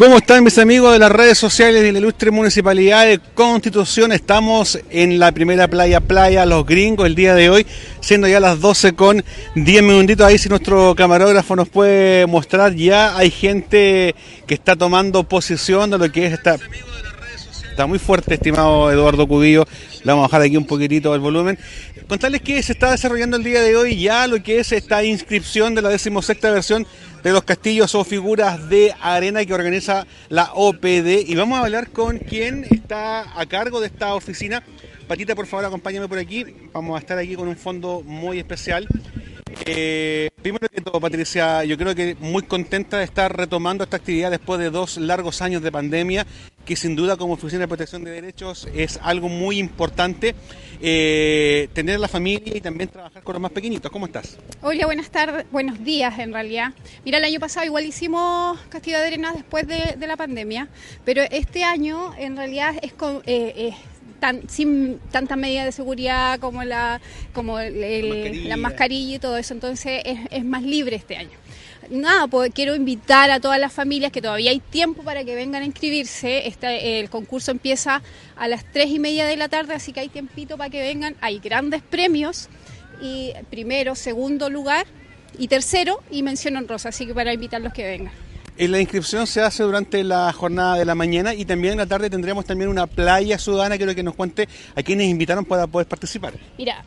¿Cómo están mis amigos de las redes sociales de la ilustre municipalidad de Constitución? Estamos en la primera playa, Playa Los Gringos, el día de hoy, siendo ya las 12 con 10 minutitos. Ahí si nuestro camarógrafo nos puede mostrar, ya hay gente que está tomando posición de lo que es esta... Está muy fuerte, estimado Eduardo Cubillo. Le vamos a bajar aquí un poquitito el volumen. Contarles que se está desarrollando el día de hoy ya lo que es esta inscripción de la decimosexta versión de los castillos o figuras de arena que organiza la OPD. Y vamos a hablar con quien está a cargo de esta oficina. Patita, por favor, acompáñame por aquí. Vamos a estar aquí con un fondo muy especial. Eh, primero que todo, Patricia, yo creo que muy contenta de estar retomando esta actividad después de dos largos años de pandemia, que sin duda como Oficina de Protección de Derechos es algo muy importante. Eh, tener la familia y también trabajar con los más pequeñitos. ¿Cómo estás? Hola, buenas tardes, buenos días en realidad. Mira, el año pasado igual hicimos Castillo de Arenas después de, la pandemia, pero este año en realidad es con... Eh, Tan, sin tanta medida de seguridad como la como la mascarilla y todo eso, entonces es, es más libre este año nada, pues quiero invitar a todas las familias que todavía hay tiempo para que vengan a inscribirse. Este, el concurso empieza a las 3 y media de la tarde, así que hay tiempito para que vengan. Hay grandes premios y primero, segundo lugar y tercero y mención rosa, así que para invitar los que vengan. La inscripción se hace durante la jornada de la mañana y también en la tarde tendremos también una playa ciudadana. Quiero que nos cuente a quienes invitaron para poder participar. Mira,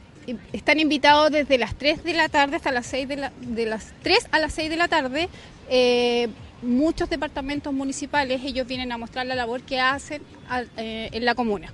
están invitados desde las 3 de la tarde hasta las 6 de, la, de las 3 a las 6 de la tarde. Eh, muchos departamentos municipales, ellos vienen a mostrar la labor que hacen eh, en la comuna.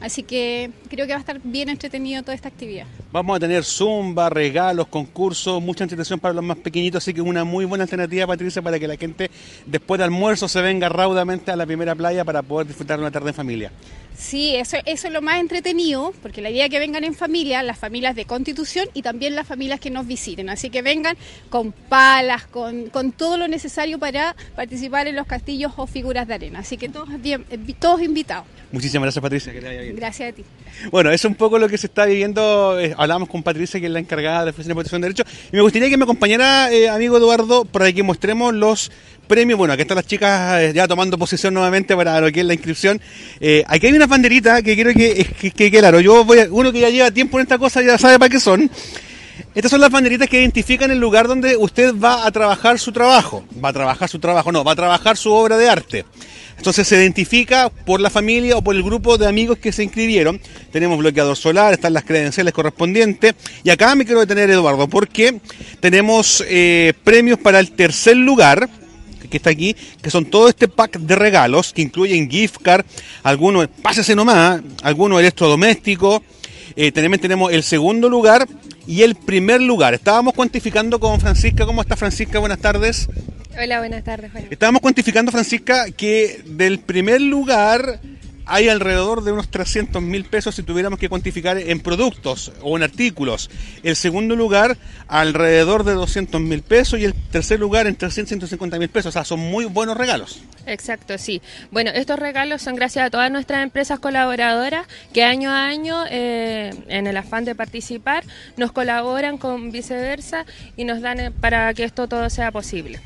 Así que creo que va a estar bien entretenido toda esta actividad. Vamos a tener zumba, regalos, concursos, mucha entretención para los más pequeñitos, así que una muy buena alternativa, Patricia, para que la gente después de almuerzo se venga raudamente a la primera playa para poder disfrutar una tarde en familia. Sí, eso, eso es lo más entretenido, porque la idea es que vengan en familia, las familias de Constitución y también las familias que nos visiten. Así que vengan con palas, con, con todo lo necesario para participar en los castillos o figuras de arena. Así que todos, bien, eh, todos invitados. Muchísimas gracias, Patricia. Que te vaya bien. Gracias a ti. Bueno, es un poco lo que se está viviendo. Eh, hablamos con Patricia, que es la encargada de la Oficina de Protección de Derechos. Y me gustaría que me acompañara, eh, amigo Eduardo, para que mostremos los premios. Bueno, aquí están las chicas eh, ya tomando posición nuevamente para lo que es la inscripción. aquí hay una banderita que quiero que, que, que, claro, yo voy a, uno que ya lleva tiempo en esta cosa ya sabe para qué son. Estas son las banderitas que identifican el lugar donde usted va a trabajar su trabajo. Va a trabajar su trabajo, no, va a trabajar su obra de arte. Entonces se identifica por la familia o por el grupo de amigos que se inscribieron. Tenemos bloqueador solar, están las credenciales correspondientes. Y acá me quiero detener, Eduardo, porque tenemos eh, premios para el tercer lugar que está aquí, que son todo este pack de regalos que incluyen gift card, algunos, pásese nomás, algunos electrodomésticos. Eh, también tenemos el segundo lugar y el primer lugar. Estábamos cuantificando con Francisca. ¿Cómo está Francisca? Buenas tardes. Hola, buenas tardes, Juan. Estábamos cuantificando, Francisca, que del primer lugar hay alrededor de unos 300 mil pesos si tuviéramos que cuantificar en productos o en artículos. El segundo lugar, alrededor de 200 mil pesos y el tercer lugar en 300, 150 mil pesos. O sea, son muy buenos regalos. Exacto, sí. Bueno, estos regalos son gracias a todas nuestras empresas colaboradoras que año a año, eh, en el afán de participar, nos colaboran con viceversa y nos dan eh, para que esto todo sea posible.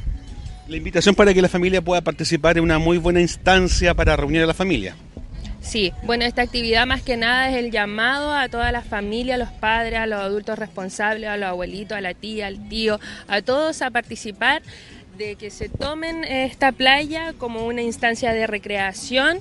La invitación para que la familia pueda participar en una muy buena instancia para reunir a la familia. Sí, bueno, esta actividad más que nada es el llamado a toda la familia, a los padres, a los adultos responsables, a los abuelitos, a la tía, al tío, a todos a participar de que se tomen esta playa como una instancia de recreación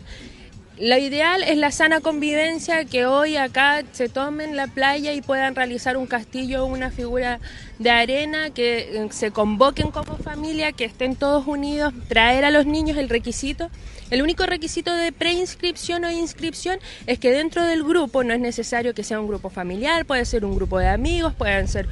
lo ideal es la sana convivencia, que hoy acá se tomen la playa y puedan realizar un castillo o una figura de arena, que eh, se convoquen como familia, que estén todos unidos, traer a los niños el requisito. El único requisito de preinscripción o inscripción es que dentro del grupo no es necesario que sea un grupo familiar, puede ser un grupo de amigos, pueden ser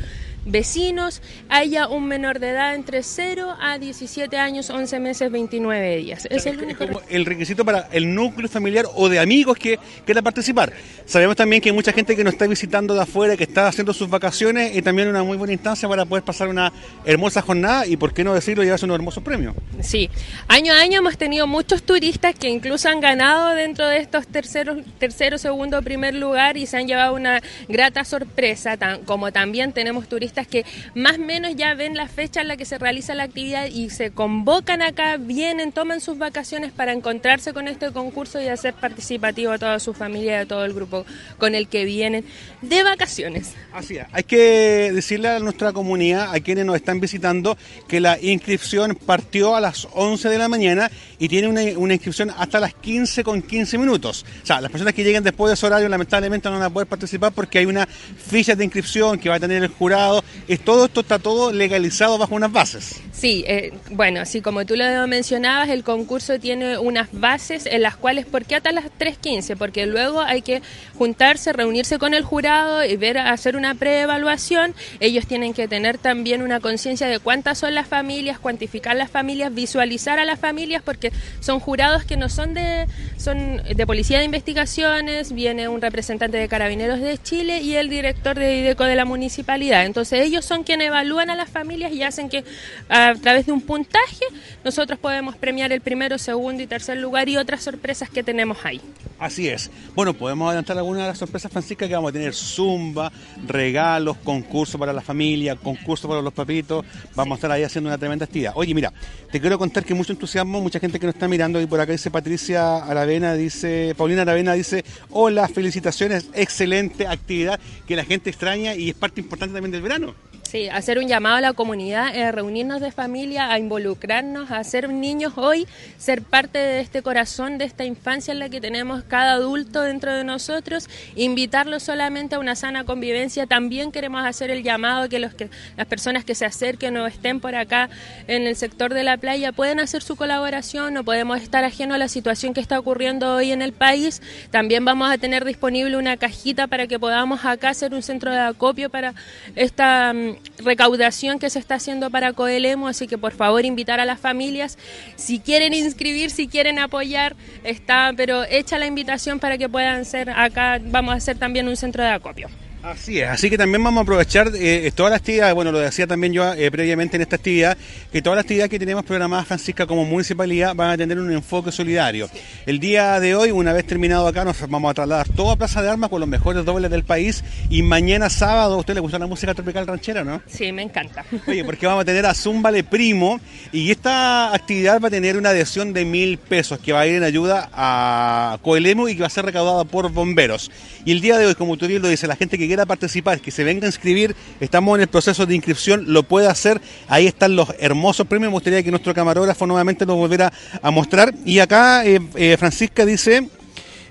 vecinos haya un menor de edad entre 0 a 17 años, 11 meses, 29 días. Es el único el requisito para el núcleo familiar o de amigos que quiera participar. Sabemos también que hay mucha gente que nos está visitando de afuera, que está haciendo sus vacaciones y también una muy buena instancia para poder pasar una hermosa jornada y, por qué no decirlo, llevarse unos hermosos premios. Sí, año a año hemos tenido muchos turistas que incluso han ganado dentro de estos terceros, tercero, segundo, primer lugar y se han llevado una grata sorpresa, como también tenemos turistas que más o menos ya ven la fecha en la que se realiza la actividad y se convocan acá, vienen, toman sus vacaciones para encontrarse con este concurso y hacer participativo a toda su familia y a todo el grupo con el que vienen de vacaciones. Así es, hay que decirle a nuestra comunidad, a quienes nos están visitando, que la inscripción partió a las 11 de la mañana y tiene una, una inscripción hasta las 15 con 15 minutos. O sea, las personas que lleguen después de ese horario lamentablemente no van a poder participar porque hay una ficha de inscripción que va a tener el jurado. Es, todo esto está todo legalizado bajo unas bases. Sí, eh, bueno, así como tú lo mencionabas, el concurso tiene unas bases en las cuales, ¿por qué hasta las 3.15? Porque luego hay que juntarse, reunirse con el jurado y ver, hacer una preevaluación. Ellos tienen que tener también una conciencia de cuántas son las familias, cuantificar las familias, visualizar a las familias, porque son jurados que no son de, son de policía de investigaciones, viene un representante de Carabineros de Chile y el director de IDECO de la municipalidad. Entonces ellos son quienes evalúan a las familias y hacen que a través de un puntaje nosotros podemos premiar el primero, segundo y tercer lugar y otras sorpresas que tenemos ahí. Así es. Bueno, podemos adelantar algunas de las sorpresas, Francisca, que vamos a tener zumba, regalos, concursos para la familia, concursos para los papitos. Vamos a estar ahí haciendo una tremenda actividad. Oye, mira, te quiero contar que mucho entusiasmo, mucha gente que nos está mirando y por acá dice Patricia Aravena, dice Paulina Aravena, dice, hola, felicitaciones, excelente actividad que la gente extraña y es parte importante también del verano. Sí, hacer un llamado a la comunidad, eh, reunirnos de familia, a involucrarnos, a ser niños hoy, ser parte de este corazón, de esta infancia en la que tenemos cada adulto dentro de nosotros, invitarlos solamente a una sana convivencia. También queremos hacer el llamado a que, los que las personas que se acerquen o estén por acá en el sector de la playa pueden hacer su colaboración, no podemos estar ajeno a la situación que está ocurriendo hoy en el país. También vamos a tener disponible una cajita para que podamos acá hacer un centro de acopio para esta mm, recaudación que se está haciendo para Coelemo, así que por favor invitar a las familias, si quieren inscribir, si quieren apoyar, está, pero hecha la invitación para que puedan ser acá, vamos a hacer también un centro de acopio. Así es, así que también vamos a aprovechar eh, todas las actividades, bueno, lo decía también yo eh, previamente en esta actividad, que todas las actividades que tenemos programadas, Francisca, como municipalidad, van a tener un enfoque solidario. El día de hoy, una vez terminado acá, nos vamos a trasladar toda Plaza de Armas con los mejores dobles del país y mañana sábado, ¿a usted le gusta la música tropical ranchera, no? Sí, me encanta. Oye, porque vamos a tener a Zumbale Primo y esta actividad va a tener una adhesión de mil pesos que va a ir en ayuda a Coelemo y que va a ser recaudada por bomberos. Y el día de hoy, como tú bien lo dices, la gente que quiera participar, que se venga a inscribir, estamos en el proceso de inscripción, lo puede hacer. Ahí están los hermosos premios. Me gustaría que nuestro camarógrafo nuevamente nos volviera a mostrar. Y acá eh, eh, Francisca dice,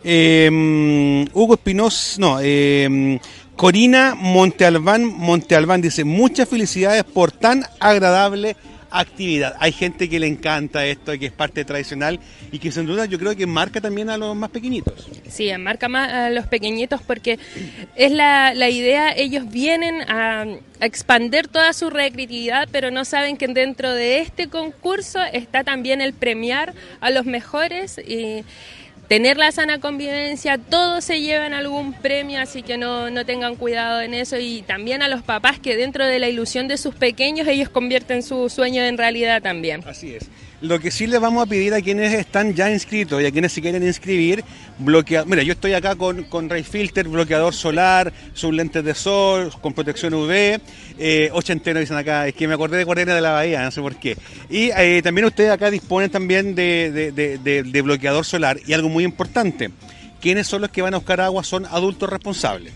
eh, Hugo Espinosa, no, eh, Corina Montealbán, Montealbán dice, muchas felicidades por tan agradable actividad. Hay gente que le encanta esto, que es parte tradicional y que sin duda yo creo que marca también a los más pequeñitos. Sí, marca más a los pequeñitos porque es la, la idea, ellos vienen a, a expander toda su recreatividad, pero no saben que dentro de este concurso está también el premiar a los mejores y tener la sana convivencia, todos se llevan algún premio, así que no, no tengan cuidado en eso y también a los papás que dentro de la ilusión de sus pequeños ellos convierten su sueño en realidad también. Así es. Lo que sí les vamos a pedir a quienes están ya inscritos y a quienes se quieren inscribir, bloquear. Mira, yo estoy acá con, con Ray Filter, bloqueador solar, sus lentes de sol, con protección UV, eh, ochentero dicen acá, es que me acordé de Guardiana de la Bahía, no sé por qué. Y eh, también ustedes acá disponen también de, de, de, de, bloqueador solar y algo muy importante, quienes son los que van a buscar agua son adultos responsables.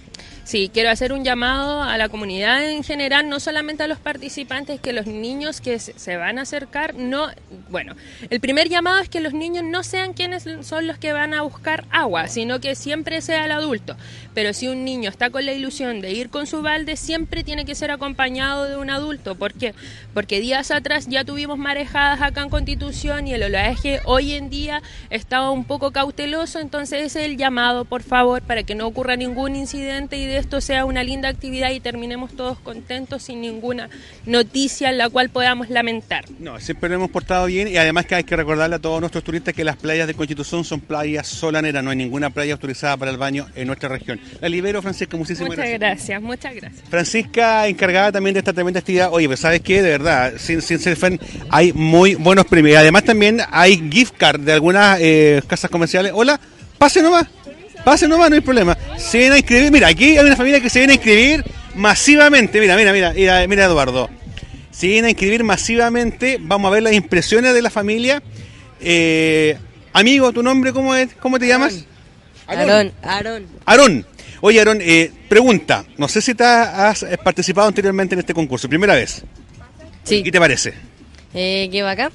Sí, quiero hacer un llamado a la comunidad en general, no solamente a los participantes, que los niños que se van a acercar, no, bueno, el primer llamado es que los niños no sean quienes son los que van a buscar agua, sino que siempre sea el adulto. Pero si un niño está con la ilusión de ir con su balde, siempre tiene que ser acompañado de un adulto. ¿Por qué? Porque días atrás ya tuvimos marejadas acá en Constitución y el oleaje hoy en día estaba un poco cauteloso, entonces ese es el llamado, por favor, para que no ocurra ningún incidente y de esto sea una linda actividad y terminemos todos contentos sin ninguna noticia en la cual podamos lamentar. No, siempre lo hemos portado bien y además que hay que recordarle a todos nuestros turistas que las playas de Constitución son playas solaneras, no hay ninguna playa autorizada para el baño en nuestra región. La libero, Francisca, muchísimas muchas gracias. gracias. Muchas gracias, Francisca, encargada también de esta tremenda actividad. Oye, pues sabes qué, de verdad, sin, sin ser fan, hay muy buenos premios. Además también hay gift card de algunas eh, casas comerciales. Hola, pase nomás. Pase nomás, no hay problema. Se viene a inscribir. Mira, aquí hay una familia que se viene a inscribir. masivamente, mira, mira, mira, mira, mira Eduardo. Si vienen a inscribir masivamente, vamos a ver las impresiones de la familia. Eh, amigo, ¿tu nombre cómo es? ¿Cómo te llamas? Aarón. Aarón. Aarón. Oye, Aarón, eh, pregunta. No sé si te has has participado anteriormente en este concurso. ¿Primera vez? Sí. ¿Qué te parece? Eh, ¿Qué bacán?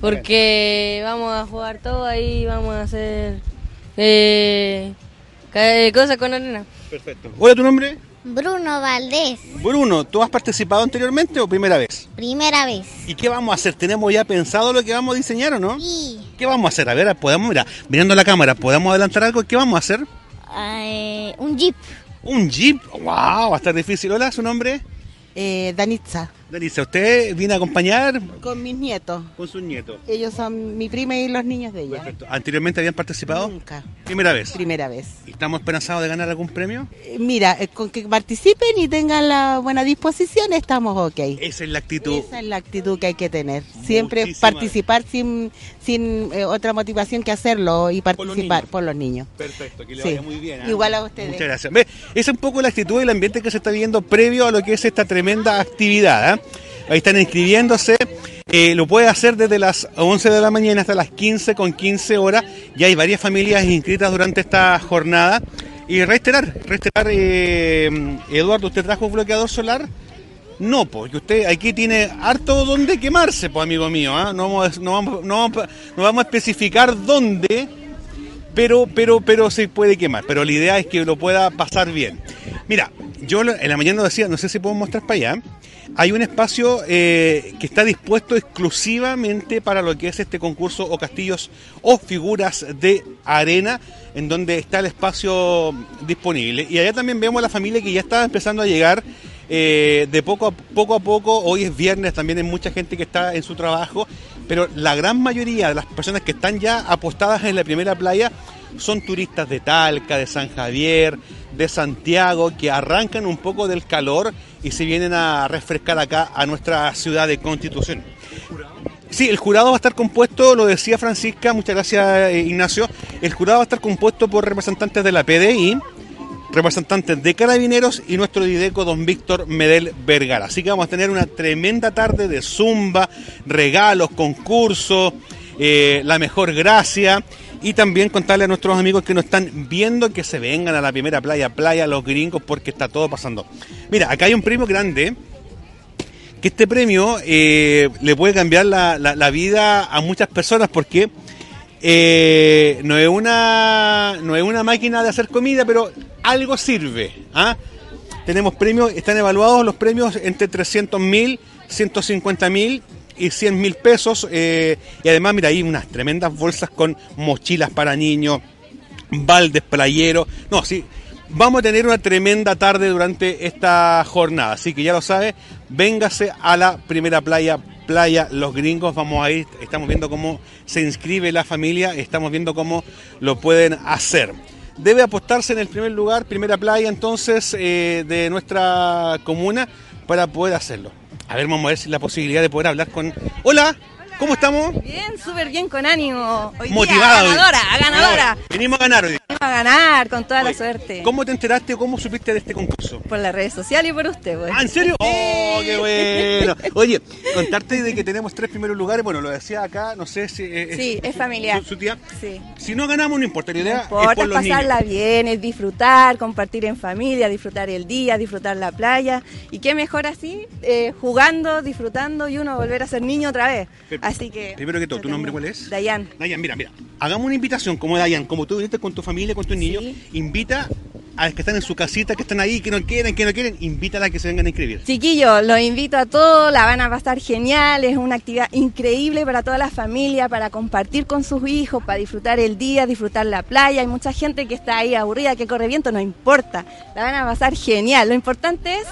Porque vamos a jugar todo ahí, vamos a hacer eh, eh, cosas con arena. Perfecto. Hola, ¿tu nombre? Bruno Valdés, Bruno, ¿tú has participado anteriormente o primera vez? primera vez. ¿Y qué vamos a hacer? ¿Tenemos ya pensado lo que vamos a diseñar o no? Y ¿Qué vamos a hacer? A ver, podemos, mira, mirando la cámara, ¿podemos adelantar algo? ¿Qué vamos a hacer? eh, un jeep. Un jeep. ¡Wow! Va a estar difícil. Hola, ¿su nombre? Eh, Danitza, Denise, ¿usted viene a acompañar con mis nietos. con sus nietos? Ellos son mi prima y los niños de ella. Perfecto. ¿Anteriormente habían participado? Nunca, Primera vez. primera vez. ¿Y ¿Estamos esperanzados de ganar algún premio? Eh, Mira, eh, con que participen y tengan la buena disposición estamos ok. Esa es la actitud. Esa es la actitud que hay que tener. Siempre Muchísimas participar sin, sin eh, otra motivación que hacerlo y Por los participar niños. por los niños. Perfecto, que le Sí. vaya muy bien. ¿ah? Igual a ustedes. Muchas gracias. Ve, esa es un poco la actitud y el ambiente que se está viendo previo a lo que es esta tremenda actividad. ¿Ah? Ahí están inscribiéndose. Eh, lo puede hacer desde las 11 de la mañana hasta las 15 con 15 horas. Ya hay varias familias inscritas durante esta jornada. Y reiterar, reiterar, eh, Eduardo, ¿usted trajo bloqueador solar? No, porque usted aquí tiene harto donde quemarse, pues amigo mío. ¿ah? No, vamos, no, vamos, no, vamos, no vamos a especificar dónde, pero, pero, pero se puede quemar. Pero la idea es que lo pueda pasar bien. Mira, yo en la mañana decía, no sé si puedo mostrar para allá. Hay un espacio eh, que está dispuesto exclusivamente para lo que es este concurso o castillos o figuras de arena, en donde está el espacio disponible. Y allá también vemos la familia que ya está empezando a llegar eh, de poco a, poco a poco. Hoy es viernes, también hay mucha gente que está en su trabajo, pero la gran mayoría de las personas que están ya apostadas en la primera playa son turistas de Talca, de San Javier, de Santiago, que arrancan un poco del calor y se vienen a refrescar acá a nuestra ciudad de Constitución. Sí, el jurado va a estar compuesto, lo decía Francisca, muchas gracias eh, Ignacio, el jurado va a estar compuesto por representantes de la PDI, representantes de Carabineros y nuestro Dideco, don Víctor Medel Vergara. Así que vamos a tener una tremenda tarde de zumba, regalos, concursos, eh, la mejor gracia y también contarle a nuestros amigos que nos están viendo que se vengan a la primera playa, playa los gringos, porque está todo pasando. Mira, acá hay un primo grande que este premio eh, le puede cambiar la- la vida a muchas personas porque eh, no, es una, no es una máquina de hacer comida, pero algo sirve. ¿ah? Tenemos premios, están evaluados los premios entre 300 mil, 150 mil y 100 mil pesos. eh, y además, mira, hay unas tremendas bolsas con mochilas para niños, baldes playeros. No, sí, vamos a tener una tremenda tarde durante esta jornada. Así que ya lo sabe, véngase a la primera playa, Playa Los Gringos. Vamos a ir, estamos viendo cómo se inscribe la familia, estamos viendo cómo lo pueden hacer. Debe apostarse en el primer lugar, primera playa entonces eh, de nuestra comuna para poder hacerlo. A ver, vamos a ver si la posibilidad de poder hablar con... Hola, ¿cómo estamos? Bien, súper bien, con ánimo. Hoy día, Motivado. ganadora, ganadora. Venimos a ganar hoy. Venimos a ganar con toda la suerte. ¿Cómo te enteraste o cómo supiste de este concurso? Por las redes sociales y por usted, pues. Ah, ¿en serio? ¡Oh, qué bueno! Oye, contarte de que tenemos tres primeros lugares, bueno, lo decía acá, no sé si... eh, Sí, es familiar. Su, su tía. Sí. Si no ganamos, no importa, la idea No es importa, por es los pasarla niños. bien, es disfrutar, compartir en familia, disfrutar el día, disfrutar la playa. Y qué mejor así, eh, jugando, disfrutando y uno volver a ser niño otra vez. Así que. primero que todo, ¿tu nombre cuál es? Dayan. Dayan, mira, mira. Hagamos una invitación, como Dayan, como tú viniste con tu familia, con tus niños, invita a los que están en su casita, que están ahí, que no quieren, que no quieren, invítala a que se vengan a inscribir. Chiquillos, los invito a todos, la van a pasar genial, es una actividad increíble para toda la familia, para compartir con sus hijos, para disfrutar el día, disfrutar la playa. Hay mucha gente que está ahí aburrida, que corre viento, no importa, la van a pasar genial. Lo importante es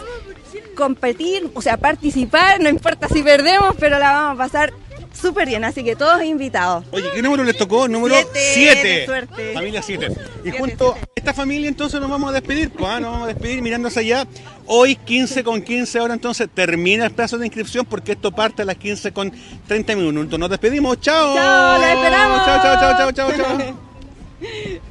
competir, o sea, participar, no importa si perdemos, pero la vamos a pasar súper bien, así que todos invitados. Oye, ¿qué número les tocó? Número Siete, 7. de suerte. Familia 7. Y Siete, junto a esta familia entonces nos vamos a despedir, pues, ¿ah? nos vamos a despedir mirando hacia allá. Hoy 15 con 15 ahora entonces termina el plazo de inscripción porque esto parte a las 15 con 30 minutos. Nos despedimos, chao. Chao, la esperamos. Chao, chao, chao, chao, chao, chao.